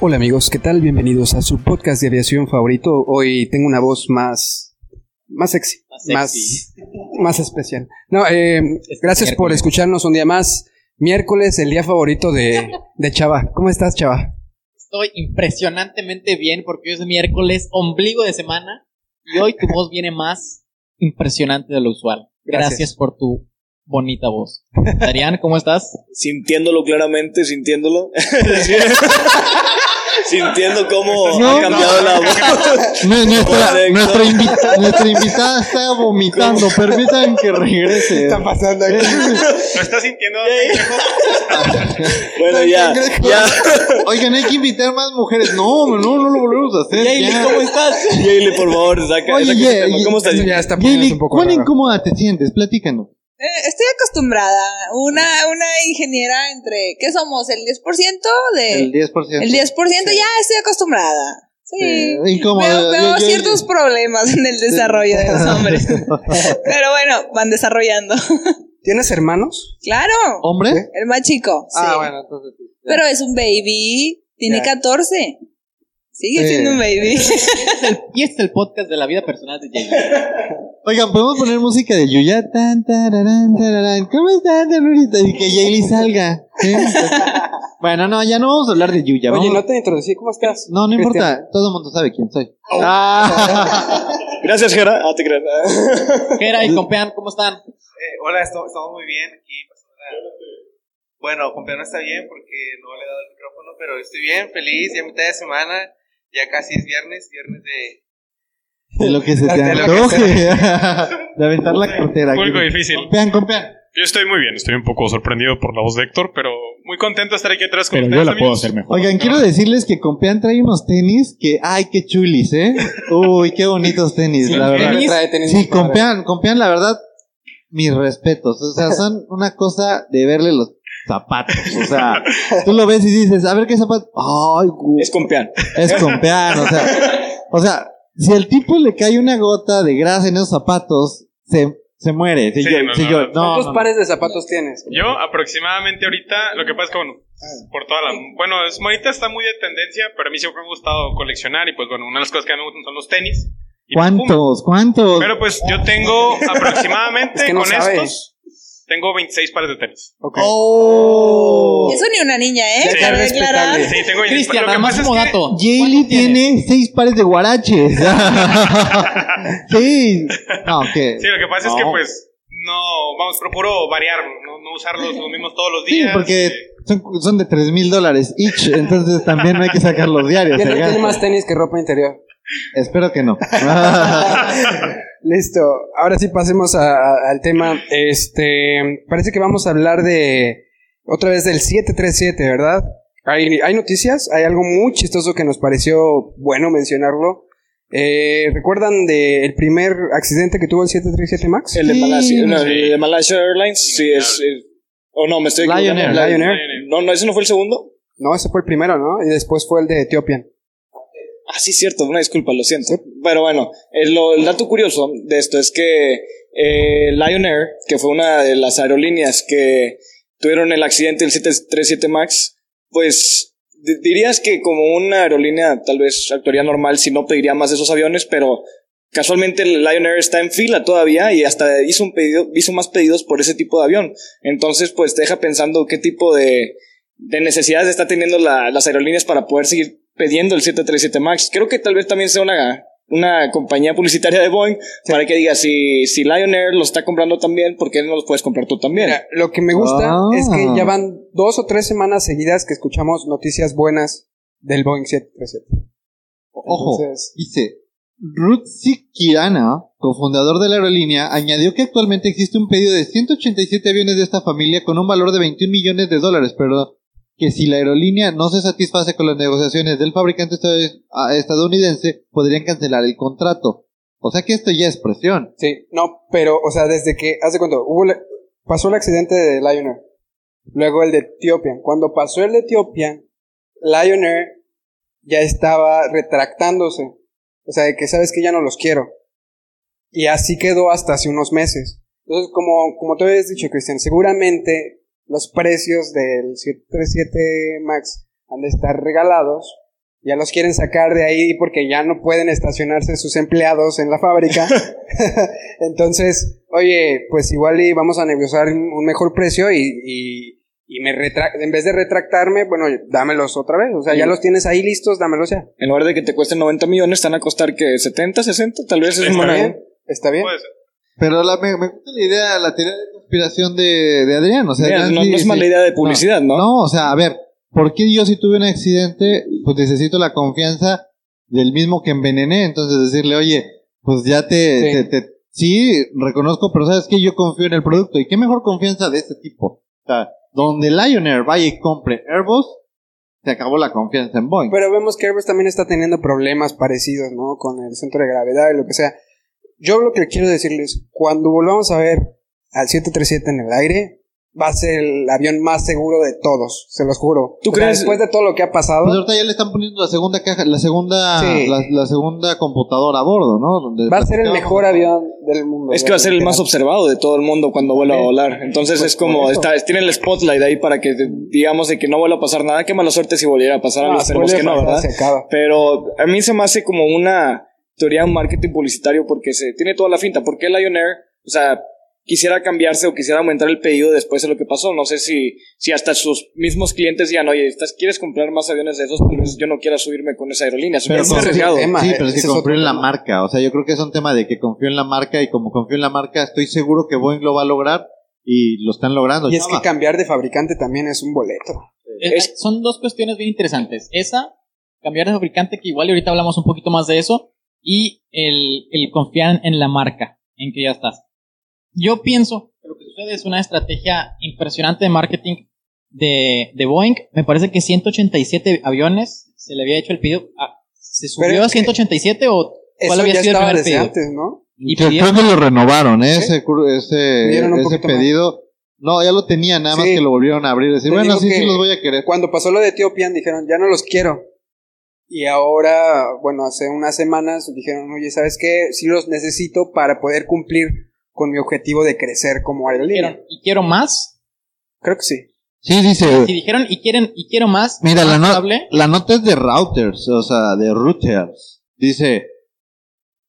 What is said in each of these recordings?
Hola amigos, ¿qué tal? Bienvenidos a su podcast de aviación favorito. Hoy tengo una voz más, más sexy, Más sexy. más, más especial. No, eh, gracias por escucharnos un día más. Miércoles, el día favorito de, de Chava. ¿Cómo estás, Chava? Estoy impresionantemente bien porque hoy es miércoles, ombligo de semana, y hoy tu voz viene más impresionante de lo usual. Gracias. Gracias, por tu bonita voz. Darían, ¿cómo estás? sintiéndolo claramente, sintiéndolo. Sintiendo cómo No, ha cambiado la voz. Nu- Nuestra, Correcto. nuestra, invi- nuestra invitada está vomitando. Permitan que regrese. pasando ¿Lo estás sintiendo? Bueno, ya, ya. Oigan, hay que invitar más mujeres. No, no, no lo volvemos a hacer. Yayli, ya. ¿cómo estás? Yayli, por favor, saca, Oye, saca tema. ¿Cómo estás? Ya está un poco ¿cuán raro. incómoda te sientes? Platícanos. Eh, estoy acostumbrada. Una, una ingeniera entre. ¿Qué somos? ¿El 10% de.? El 10%. El 10% ya estoy acostumbrada. Sí. Incómodo. Veo, veo Yo- yo- ciertos problemas en el desarrollo de los hombres. Pero bueno, van desarrollando. ¿Tienes hermanos? claro. ¿Hombre? El más chico. sí. Ah, bueno, entonces sí. Pero es un baby. Tiene Ya. 14. Sigue Sí. siendo un baby. Y este es el podcast de la vida personal de Yayli. Oigan, podemos poner música de Yuya. Tan, tararán, tararán. ¿Cómo están, ternurita? Y que Yayli salga. ¿sí? bueno, no, ya no vamos a hablar de Yuya. Oye, vamos- no te introducí, ¿cómo estás? No, no Cristian. importa. Todo el mundo sabe quién soy. Ah. Gracias, Jera. Ah, te creas. Gera y Compean, ¿cómo están? Eh, hola, estamos muy bien aquí. pasándola. Bueno, Compeán no está bien porque no le he dado el micrófono, pero estoy bien, feliz, ya mitad de semana, ya casi es viernes, viernes de... De lo que se te antoje. De aventar la cartera. Público difícil. Compean, compean. Yo estoy muy bien, estoy un poco sorprendido por la voz de Héctor, pero muy contento de estar aquí atrás con Pero ustedes. yo la puedo hacer mejor. Oigan, quiero decirles que Compean trae unos tenis que, ay, qué chulis, ¿eh? Uy, qué bonitos tenis, la verdad. tenis. Trae tenis Sí. Compean, Compean, la verdad, mis respetos. O sea, son una cosa de verle los zapatos. O sea, tú lo ves y dices, a ver qué zapato. Ay, gu- Es compeán. es Compean, o sea, o sea, si al tipo le cae una gota de grasa en esos zapatos, se, se muere. Si Sí, yo, no, si no, yo- no. no, ¿Cuántos pares de zapatos tienes? Yo aproximadamente ahorita, lo que pasa es que, bueno, por toda la... Bueno, es, ahorita está muy de tendencia, pero a mí siempre me ha gustado coleccionar y pues bueno, una de las cosas que a mí me gustan son los tenis. ¿Cuántos? ¿Cuántos? Pero pues yo tengo aproximadamente Es que no con estos, tengo 26 pares de tenis. Ok. ¡Oh! Eso ni una niña, ¿eh? Cabe respetable. aclarar. Sí, tengo 26 Cristian, Lo que más es como que- dato. Jaylee ¿Cuántos tienes? tiene seis pares de guaraches. sí. No, ¿qué? Sí, lo que pasa es que No. pues no, vamos, procuro variarlo, no, no usarlos los mismos todos los Sí, días. porque eh, son, son de tres mil dólares each, entonces también no hay que sacar los diarios. Tiene, más tenis que ropa interior. Espero que no. Listo, ahora sí pasemos a- a- al tema. Este, parece que vamos a hablar de otra vez del 737, ¿verdad? Hay, hay noticias, hay algo muy chistoso que nos pareció bueno mencionarlo. Eh, ¿Recuerdan del primer accidente que tuvo el 737 MAX? El de Sí. Malasia, no, el de Malaysia Airlines, sí, es... oh, no, me estoy Lion equivocando. Air. Lion Air. No, no, ese no fue el segundo. No, ese fue el primero, ¿no? Y después fue el de Ethiopian. Ah, sí, cierto, una disculpa, lo siento. Pero bueno, el, dato curioso de esto es que eh, Lion Air, que fue una de las aerolíneas que tuvieron el accidente del 737 MAX, pues di- dirías que como una aerolínea tal vez actuaría normal si no pediría más de esos aviones, pero casualmente el Lion Air está en fila todavía y hasta hizo, un pedido, hizo más pedidos por ese tipo de avión. Entonces, pues te deja pensando qué tipo de, de necesidades está teniendo la- las aerolíneas para poder seguir pidiendo el 737 MAX. Creo que tal vez también sea una, una compañía publicitaria de Boeing para que diga si, si Lion Air los está comprando también, ¿por qué no los puedes comprar tú también? Mira, lo que me gusta Ah. es que ya van dos o tres semanas seguidas que escuchamos noticias buenas del Boeing 737. Ojo, Entonces- dice, Rutsik Kirana, cofundador de la aerolínea, añadió que actualmente existe un pedido de 187 aviones de esta familia con un valor de 21 millones de dólares, pero que si la aerolínea no se satisface con las negociaciones del fabricante esta- a- estadounidense, podrían cancelar el contrato. O sea que esto ya es presión. Sí, no, pero, o sea, desde que, hace cuánto, hubo, pasó el accidente de Lion Air, luego el de Ethiopian. Cuando pasó el de Ethiopian, Lion Air ya estaba retractándose. O sea, de que sabes que ya no los quiero. Y así quedó hasta hace unos meses. Entonces, como, como tú habías dicho, Cristian, seguramente los precios del 737 MAX han de estar regalados. Ya los quieren sacar de ahí porque ya no pueden estacionarse sus empleados en la fábrica. Entonces, oye, pues igual y vamos a negociar un un mejor precio y, y, y me retra- en vez de retractarme, bueno, dámelos otra vez. O sea, ya los tienes ahí listos, dámelos ya. En lugar de que te cuesten 90 millones, están a costar que 70, 60, tal vez es Está una- bien. ¿Está bien? Puede ser. Pero la, me, me gusta la idea, la teoría de conspiración de, de Adrián. O sea, Mira, Adrián no, es sí- mala idea de publicidad, ¿no? No, o sea, a ver, ¿por qué yo si tuve un accidente, pues necesito la confianza del mismo que envenené? Entonces decirle, oye, pues ya te, Sí. te, te- sí, reconozco, pero sabes que yo confío en el producto. ¿Y qué mejor confianza de este tipo? O sea, donde Lion Air vaya y compre Airbus, se acabó la confianza en Boeing. Pero vemos que Airbus también está teniendo problemas parecidos, ¿no? Con el centro de gravedad y lo que sea. Yo lo que quiero decirles, cuando volvamos a ver al 737 en el aire, va a ser el avión más seguro de todos, se los juro. ¿Tú O sea, crees? después de todo lo que ha pasado, Pues ahorita ya le están poniendo la segunda caja, la segunda, Sí. la, la segunda computadora a bordo, ¿no? Donde va a ser el mejor avión del mundo. Es que va a ser el más observado de todo el mundo cuando vuelva a volar. Entonces Pues es como, está, tiene el spotlight ahí para que digamos de que no vuelva a pasar nada. Qué mala suerte si volviera a pasar algo, No, esperemos que no, ¿verdad? Pero a mí se me hace como una teoría de un marketing publicitario porque se tiene toda la finta. ¿Por qué Lion Air, o sea, quisiera cambiarse o quisiera aumentar el pedido después de lo que pasó? No sé si, si hasta sus mismos clientes digan, oye, ¿estás, ¿quieres comprar más aviones de esos? Tal vez yo no quiera subirme con esa aerolínea. Pero es arriesgado. tema. Sí, eh, pero es que confío en la marca. O sea, yo creo que es un tema de que confío en la marca y como confío en la marca, estoy seguro que Boeing lo va a lograr y lo están logrando. Y es que cambiar de fabricante también es un boleto. Es- son dos cuestiones bien interesantes. Esa, cambiar de fabricante, que igual y ahorita hablamos un poquito más de eso, y el, el confiar en la marca, en que ya estás. Yo pienso que lo que sucede es una estrategia impresionante de marketing de, de Boeing. Me parece que 187 aviones se le había hecho el pedido. ah, ¿Se subió Pero a es que 187 o cuál había sido el primer pedido? antes, ¿no? Y Creo- pidieron- creo que lo renovaron, ¿eh? ¿Sí? ese, ese, ese poquito más. pedido. No, ya lo tenía, nada más Sí. que lo volvieron a abrir. Decir, Te bueno, sí, sí los voy a querer. Cuando pasó lo de Ethiopian dijeron, ya no los quiero. Y ahora, bueno, hace unas semanas dijeron, oye, ¿sabes qué? Sí los necesito para poder cumplir con mi objetivo de crecer como aerolínea. dijeron, y quiero más. Creo que sí. Sí, dice. Si dijeron, y quieren, y quiero más. Mira, la, no- la nota es de routers, o sea, de routers. Dice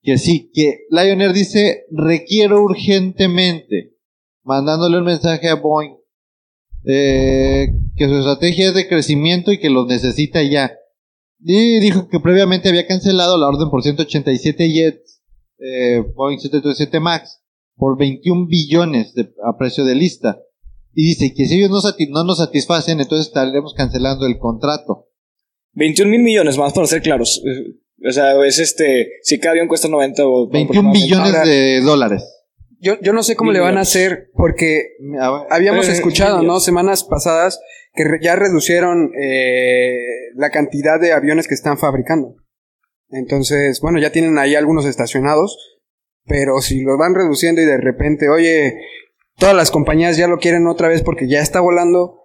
que sí, que Lion Air dice, requiero urgentemente, mandándole un mensaje a Boeing, eh, que su estrategia es de crecimiento y que los necesita ya. Y dijo que previamente había cancelado la orden por 187 jets, eh, Boeing 737 MAX, por 21 billones de- a precio de lista. Y dice que si ellos no, no nos satisfacen, entonces estaremos cancelando el contrato. 21 mil millones más, para ser claros. Eh, O sea, es este, si cada avión cuesta 90 o... 21 aproximadamente. billones de dólares. Yo, yo no sé cómo le van a hacer porque habíamos Eh, escuchado, ¿no? Semanas pasadas que ya reducieron eh, la cantidad de aviones que están fabricando. Entonces, bueno, ya tienen ahí algunos estacionados, pero si los van reduciendo y de repente, oye, todas las compañías ya lo quieren otra vez porque ya está volando.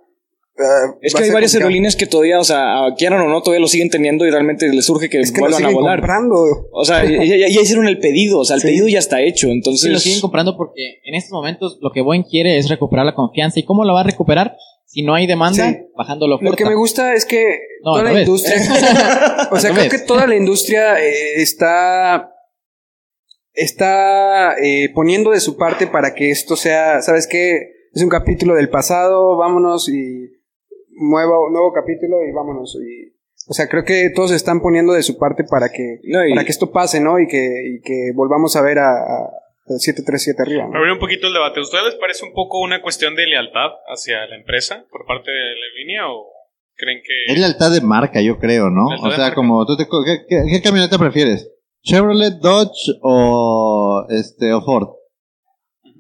Eh, Es que hay varias complicado. aerolíneas que todavía, o sea, quieran o no, todavía lo siguen teniendo y realmente les surge que, Es que lo vuelvan a volar. comprando. O sea, ya, ya- ya hicieron el pedido, o sea, el Sí. pedido ya está hecho, Sí, entonces... lo siguen comprando porque en estos momentos lo que Boeing quiere es recuperar la confianza. ¿Y cómo la va a recuperar? Si no hay demanda, Sí. bajando la oferta. Lo que me gusta es que No, toda la industria. o sea, creo que toda la industria eh, está. Está eh, poniendo de su parte para que esto sea. ¿Sabes qué? Es un capítulo del pasado, vámonos y. Nuevo, nuevo capítulo y vámonos. Y, o sea, creo que todos están poniendo de su parte para que, No, y- para que esto pase, ¿no? Y que, y que volvamos a ver a, a, al 737 arriba. ¿no? Abrir un poquito el debate. ¿A ustedes les parece un poco una cuestión de lealtad hacia la empresa por parte de la línea o creen que Es lealtad de marca, yo creo, ¿no? O sea, como tú te... co- ¿Qué, qué, qué camioneta prefieres? Chevrolet, Dodge o este o Ford.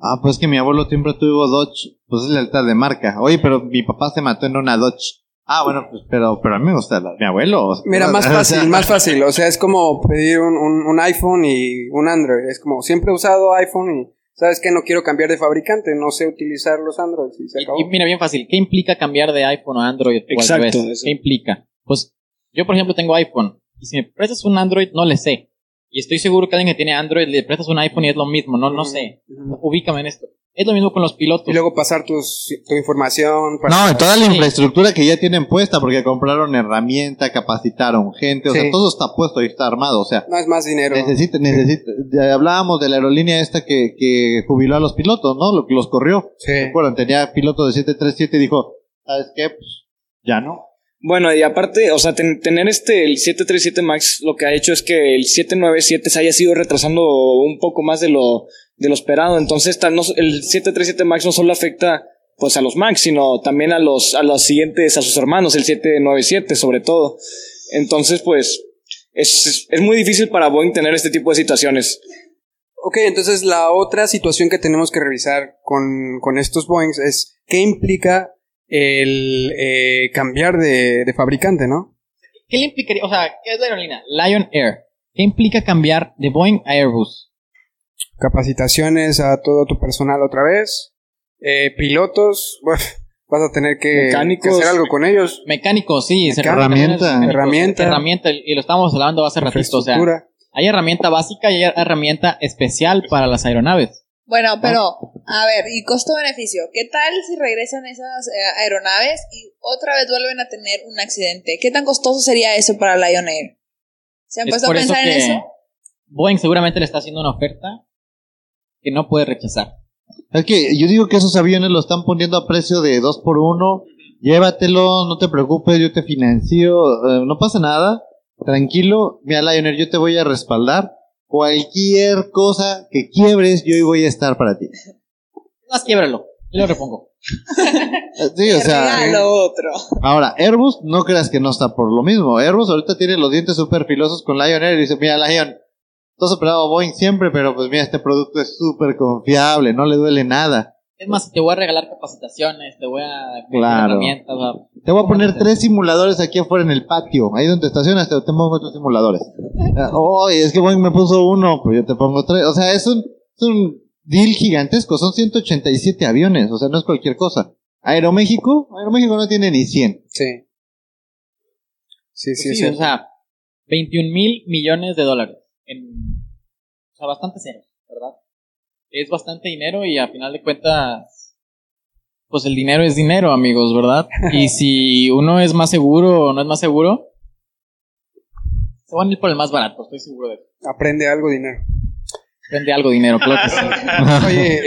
Ah, pues que mi abuelo siempre tuvo Dodge, pues es lealtad de marca. Oye, pero mi papá se mató en una Dodge. Ah, bueno, pues pero, pero a mí me gusta la- mi abuelo. o sea, Mira, más o sea, fácil, más fácil. O sea, es como pedir un, un- un iPhone y un Android. Es como siempre he usado iPhone y sabes que no quiero cambiar de fabricante, no sé utilizar los Androids y se Y, acabó. y mira, bien fácil. ¿Qué implica cambiar de iPhone a Android? Exacto. ¿Qué implica? Pues yo, por ejemplo, tengo iPhone. Y si me prestas un Android, no le sé. Y estoy seguro que alguien que tiene Android le prestas un iPhone y es lo mismo. No, no sé. Ujú. Ubícame en esto. Es lo mismo con los pilotos. Y luego pasar tus, tu información. para- No, toda la Sí. infraestructura que ya tienen puesta, porque compraron herramienta, capacitaron gente, o Sí. sea, todo está puesto y está armado, o sea, No es más dinero. necesita, necesita, ya hablábamos de la aerolínea esta que, que jubiló a los pilotos, ¿no? Lo que los corrió. Sí. ¿Se acuerdan? Tenía piloto de 737 y dijo, ¿sabes qué? Pues, ya no. Bueno, y aparte, o sea, ten- tener este, el 737 MAX, lo que ha hecho es que el 797 se haya sido retrasando un poco más de lo, de lo esperado. Entonces, el 737 MAX no solo afecta, pues, a los MAX, sino también a los, a los siguientes, a sus hermanos, el 797 sobre todo. Entonces, pues, es, es muy difícil para Boeing tener este tipo de situaciones. Ok, entonces la otra situación que tenemos que revisar con, con estos Boeings es qué implica el eh, cambiar de, de fabricante, ¿no? ¿Qué le implicaría? O sea, ¿qué es la aerolínea? Lion Air. ¿Qué implica cambiar de Boeing a Airbus? Capacitaciones a todo tu personal otra vez. Eh, pilotos, bueno, vas a tener que, hacer algo con ellos. Mecánicos, sí. Herramienta. Mecánicos, Herramienta. Herramienta. Y lo estábamos hablando hace ratito. O sea, hay herramienta básica y hay herramienta especial para las aeronaves. Bueno, pero, a ver, y costo-beneficio. ¿Qué tal si regresan esas eh, aeronaves y otra vez vuelven a tener un accidente? ¿Qué tan costoso sería eso para Lion Air? ¿Se han Es puesto a pensar en eso? Boeing seguramente le está haciendo una oferta que no puede rechazar. Es que yo digo que esos aviones lo están poniendo a precio de dos por uno. Llévatelo, no te preocupes, yo te financio, eh, no pasa nada. Tranquilo, mira Lionel, yo te voy a respaldar. Cualquier cosa que quiebres, yo ahí voy a estar para ti. Más quiebralo. Yo lo repongo. Sí, o sea, otro. ahora, Airbus, no creas que no está por lo mismo. Airbus ahorita tiene los dientes súper filosos con Lion Air y dice, mira Lion, tú has operado Boeing siempre, pero pues mira, este producto es súper confiable, no le duele nada. Es más, te voy a regalar capacitaciones, te voy a Claro. herramientas. o sea, Te voy a ¿cómo poner te- tres simuladores aquí afuera en el patio. Ahí donde estacionas te, te pongo otros simuladores. Oye, es que Boeing me puso uno, pues yo te pongo tres. O sea, es un, es un deal gigantesco. Son 187 aviones. O sea, no es cualquier cosa. Aeroméxico, Aeroméxico no tiene ni 100. Sí. Sí, Pues sí, sí, sí. o sea, 21 mil millones de dólares. En, o sea, bastante cero, ¿verdad? Es bastante dinero y a final de cuentas, pues el dinero es dinero, amigos, ¿verdad? Y si uno es más seguro o no es más seguro, se van a ir por el más barato, estoy seguro de eso. Aprende algo, dinero. Vende algo dinero, claro que sí. Oye,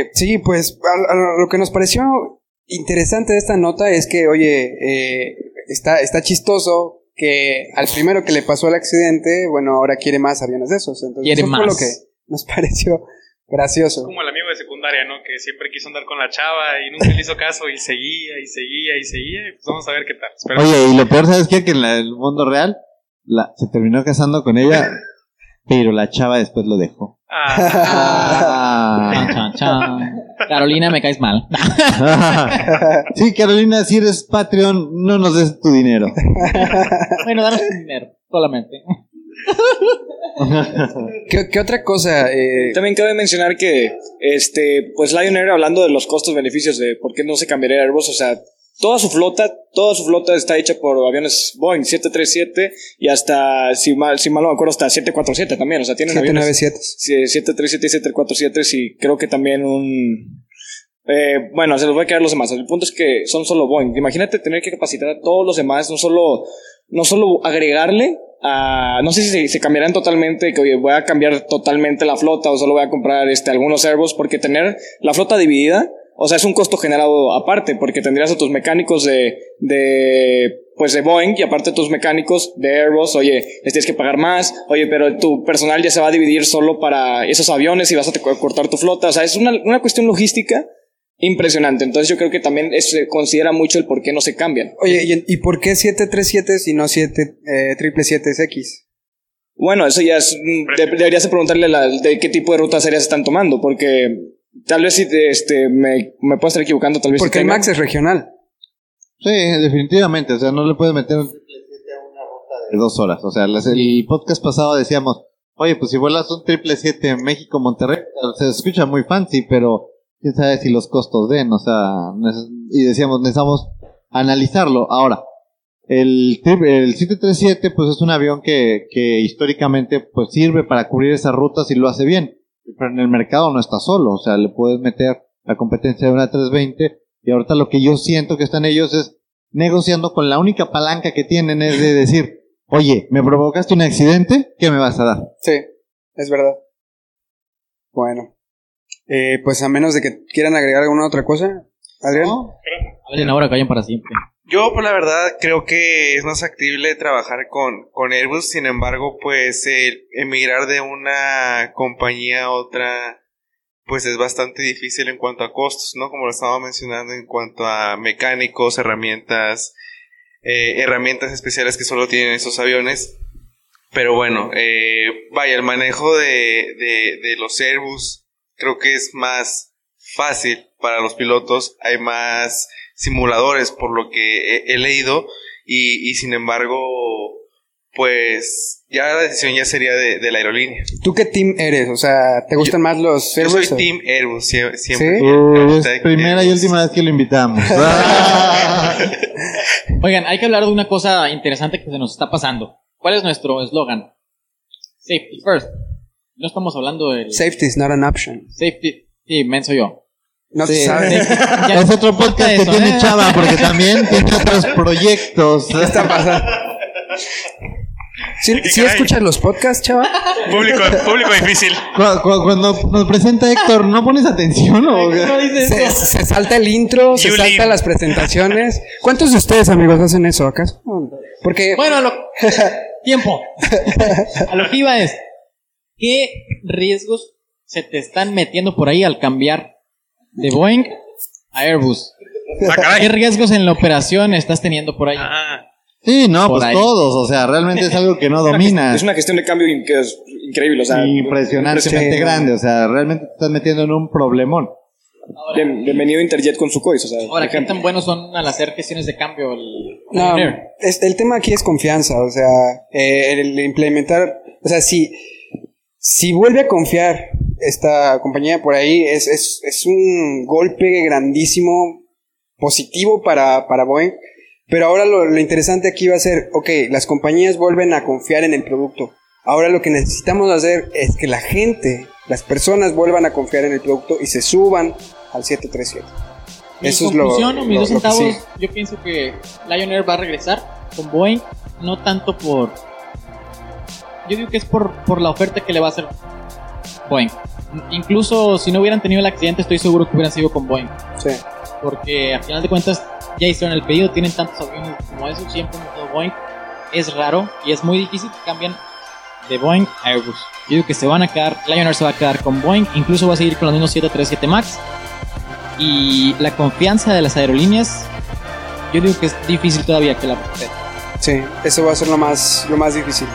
eh, sí, pues a- a lo que nos pareció interesante de esta nota es que, oye, eh, está, está chistoso que al primero que le pasó el accidente, bueno, ahora quiere más aviones de esos. Entonces, Quiere eso fue más. lo que nos pareció gracioso. Como el amigo de secundaria, ¿no? Que siempre quiso andar con la chava y nunca le hizo caso y seguía y seguía y seguía. Y pues vamos a ver qué tal. Esperemos. Oye, y lo peor, ¿sabes qué? Que en la- el mundo real la, se terminó casando con ella, pero la chava después lo dejó. Ah, Ah. Chan, chan, chan. Carolina, me caes mal. sí, Carolina, si eres Patreon, no nos des tu dinero. bueno, danos tu dinero, solamente. ¿Qué, qué otra cosa? Eh, También cabe mencionar que, este, pues Lion Air, hablando de los costos-beneficios de por qué no se cambiaría a Airbus, o sea, toda su flota, toda su flota está hecha por aviones Boeing 737 y hasta, si mal, si mal no me acuerdo, hasta 747 también, o sea, tienen aviones 797. sí, 737 y 747 y creo que también un... Eh, bueno, se los voy a quedar los demás. El punto es que son solo Boeing. Imagínate tener que capacitar a todos los demás, no solo, no solo agregarle a, no sé si se, cambiarán totalmente, que oye, voy a cambiar totalmente la flota o solo voy a comprar este, algunos Airbus, porque tener la flota dividida, o sea, es un costo generado aparte, porque tendrías a tus mecánicos de, de, pues de Boeing y aparte tus mecánicos de Airbus, oye, les tienes que pagar más, oye, pero tu personal ya se va a dividir solo para esos aviones y vas a cortar tu flota, o sea, es una, una cuestión logística impresionante. Entonces yo creo que también se considera mucho el por qué no se cambian. Oye, ¿y, y por qué 737 si no 7 eh, 777X? Bueno, eso ya es. mm, de- deberías de preguntarle la- de qué tipo de rutas aéreas están tomando, porque tal vez si te- este, me, me puedo estar equivocando, tal vez Porque el. Max es regional. Sí, definitivamente. O sea, no le puedes meter un triple siete a una ruta de dos horas. O sea, las- el podcast pasado decíamos, oye, pues si vuelas un triple siete en México, Monterrey, se escucha muy fancy, pero quién sabe si los costos den. O sea, y decíamos, necesitamos analizarlo. Ahora, el, el 737, pues es un avión que, que históricamente pues sirve para cubrir esas rutas y lo hace bien. Pero en el mercado no está solo. O sea, le puedes meter la competencia de una 320 y ahorita lo que yo siento que están ellos es negociando con la única palanca que tienen es de decir, oye, ¿me provocaste un accidente? ¿Qué me vas a dar? Sí, es verdad. Bueno. Eh, pues a menos de que quieran agregar alguna otra cosa, Adrián. Hablen ahora, callen para siempre. Yo, pues la verdad, creo que es más factible trabajar con, con Airbus. Sin embargo, pues el emigrar de una compañía a otra, pues es bastante difícil en cuanto a costos, ¿no? Como lo estaba mencionando, en cuanto a mecánicos, herramientas, eh, herramientas especiales que solo tienen esos aviones. Pero bueno, eh, vaya, el manejo de, de, de los Airbus creo que es más fácil para los pilotos. Hay más simuladores por lo que he, he leído y, y sin embargo, pues ya la decisión ya sería de, de la aerolínea. ¿Tú qué team eres? O sea, ¿te gustan más los Yo Airbus? soy o- Team Airbus, sie- siempre. ¿Sí? Uy, es primera y última vez que lo invitamos. Oigan, hay que hablar de una cosa interesante que se nos está pasando. ¿Cuál es nuestro eslogan? Safety first. No estamos hablando del Safety is not an option. safety. Sí, menso yo. No Sí. se sabe. Ya- es otro podcast que eso, tiene ¿eh? Chava porque también tiene otros proyectos. ¿Qué está pasando? ¿Sí, ¿Qué sí escuchas los podcasts, chava? Público, público difícil. Cu- cu- Cuando nos presenta Héctor, ¿no pones atención o qué? No dice Se, eso. se salta el intro, se Yulín. salta las presentaciones. ¿Cuántos de ustedes, amigos, hacen eso acaso? Porque Bueno, lo... tiempo. A lo que iba es, ¿qué riesgos se te están metiendo por ahí al cambiar de Boeing a Airbus? Ah, ¿Qué riesgos en la operación estás teniendo por ahí? Ah, Sí, no, Por pues ahí. todos. O sea, realmente es algo que no domina. Es una gestión de cambio in- que es increíble, o sea, Impresionantemente Sí. grande. O sea, realmente te estás metiendo en un problemón. Bien- bienvenido Interjet con su COIS, o sea, por Ahora, ¿qué tan buenos son al hacer gestiones de cambio? El... No, Ryanair? es- el tema aquí es confianza, o sea, eh, el implementar, o sea, si, si vuelve a confiar esta compañía por ahí, es, es, es un golpe grandísimo, positivo para, para Boeing, pero ahora lo, lo interesante aquí va a ser, ok, las compañías vuelven a confiar en el producto, ahora lo que necesitamos hacer es que la gente, las personas vuelvan a confiar en el producto y se suban al 737. Mi Eso es lo- conclusión o mis lo- dos lo que centavos, sigue. yo pienso que Lion Air va a regresar con Boeing, no tanto por... Yo digo que es por, por la oferta que le va a hacer Boeing. Incluso si no hubieran tenido el accidente, estoy seguro que hubieran sido con Boeing. Sí. Porque al final de cuentas ya hicieron el pedido, tienen tantos aviones como esos, siempre han Boeing. Es raro y es muy difícil que cambien de Boeing a Airbus. Yo digo que se van a quedar, Lion Air se va a quedar con Boeing, incluso va a seguir con los mismos 737 MAX. Y la confianza de las aerolíneas, yo digo que es difícil todavía que la. Sí, eso va a ser lo más, lo más difícil.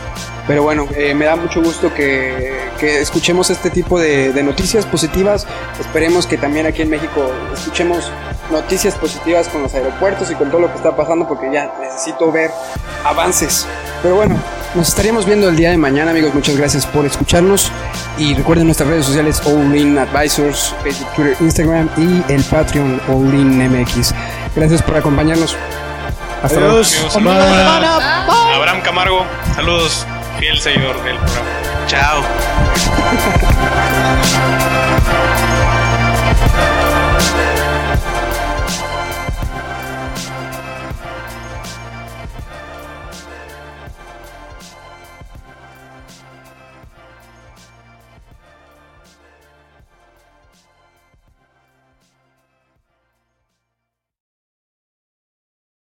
Pero bueno, eh, me da mucho gusto que, que escuchemos este tipo de, de noticias positivas. Esperemos que también aquí en México escuchemos noticias positivas con los aeropuertos y con todo lo que está pasando porque ya necesito ver avances. Pero bueno, nos estaríamos viendo el día de mañana, amigos. Muchas gracias por escucharnos. Y recuerden nuestras redes sociales, All In Advisors, Facebook, Twitter, Instagram y el Patreon All In MX. Gracias por acompañarnos. Hasta luego. Abraham Camargo. Saludos, fiel seguidor del programa. Chao.